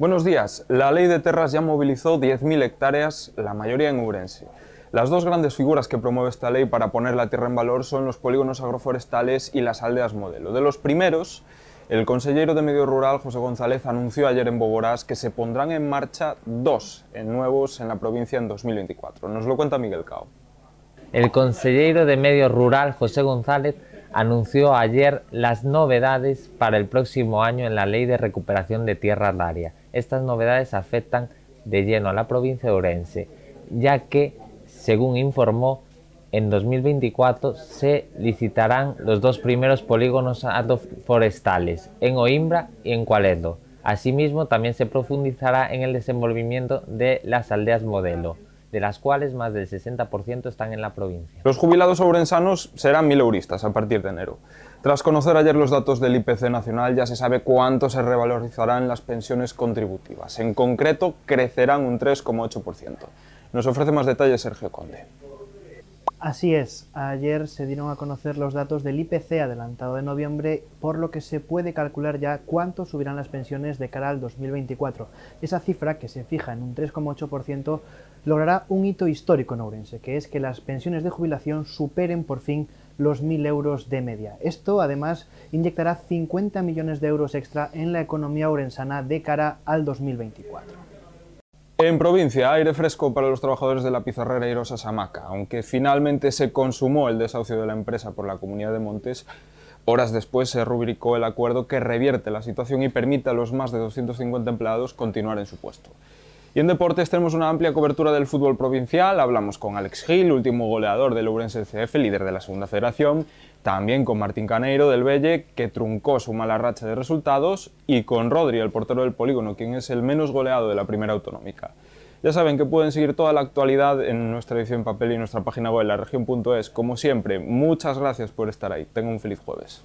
Buenos días. La ley de terras ya movilizó 10.000 hectáreas, la mayoría en Urense. Las dos grandes figuras que promueve esta ley para poner la tierra en valor son los polígonos agroforestales y las aldeas modelo. De los primeros, el consejero de Medio Rural, José González, anunció ayer en Boborás que se pondrán en marcha dos nuevos en la provincia en 2024. Nos lo cuenta Miguel Cao. El consejero de Medio Rural, José González, anunció ayer las novedades para el próximo año en la Ley de Recuperación de Tierras área. Estas novedades afectan de lleno a la provincia de Orense, ya que, según informó, en 2024 se licitarán los dos primeros polígonos forestales, en Oimbra y en Cualedo. Asimismo, también se profundizará en el desenvolvimiento de las aldeas modelo de las cuales más del 60% están en la provincia. Los jubilados ourensanos serán mileuristas a partir de enero. Tras conocer ayer los datos del IPC nacional, ya se sabe cuánto se revalorizarán las pensiones contributivas. En concreto, crecerán un 3,8%. Nos ofrece más detalles Sergio Conde. Así es, ayer se dieron a conocer los datos del IPC adelantado de noviembre, por lo que se puede calcular ya cuánto subirán las pensiones de cara al 2024. Esa cifra, que se fija en un 3,8%, logrará un hito histórico en Ourense, que es que las pensiones de jubilación superen por fin los 1.000 euros de media. Esto, además, inyectará 50 millones de euros extra en la economía orensana de cara al 2024. En provincia, aire fresco para los trabajadores de la pizarrera Irosa Samaca. Aunque finalmente se consumó el desahucio de la empresa por la Comunidad de Montes, horas después se rubricó el acuerdo que revierte la situación y permite a los más de 250 empleados continuar en su puesto. Y en deportes tenemos una amplia cobertura del fútbol provincial. Hablamos con Alex Gil, último goleador del Ourense CF, líder de la segunda federación, también con Martín Caneiro del Belle, que truncó su mala racha de resultados, y con Rodri, el portero del polígono, quien es el menos goleado de la primera autonómica. Ya saben que pueden seguir toda la actualidad en nuestra edición papel y en nuestra página web, la región.es. Como siempre, muchas gracias por estar ahí. Tengan un feliz jueves.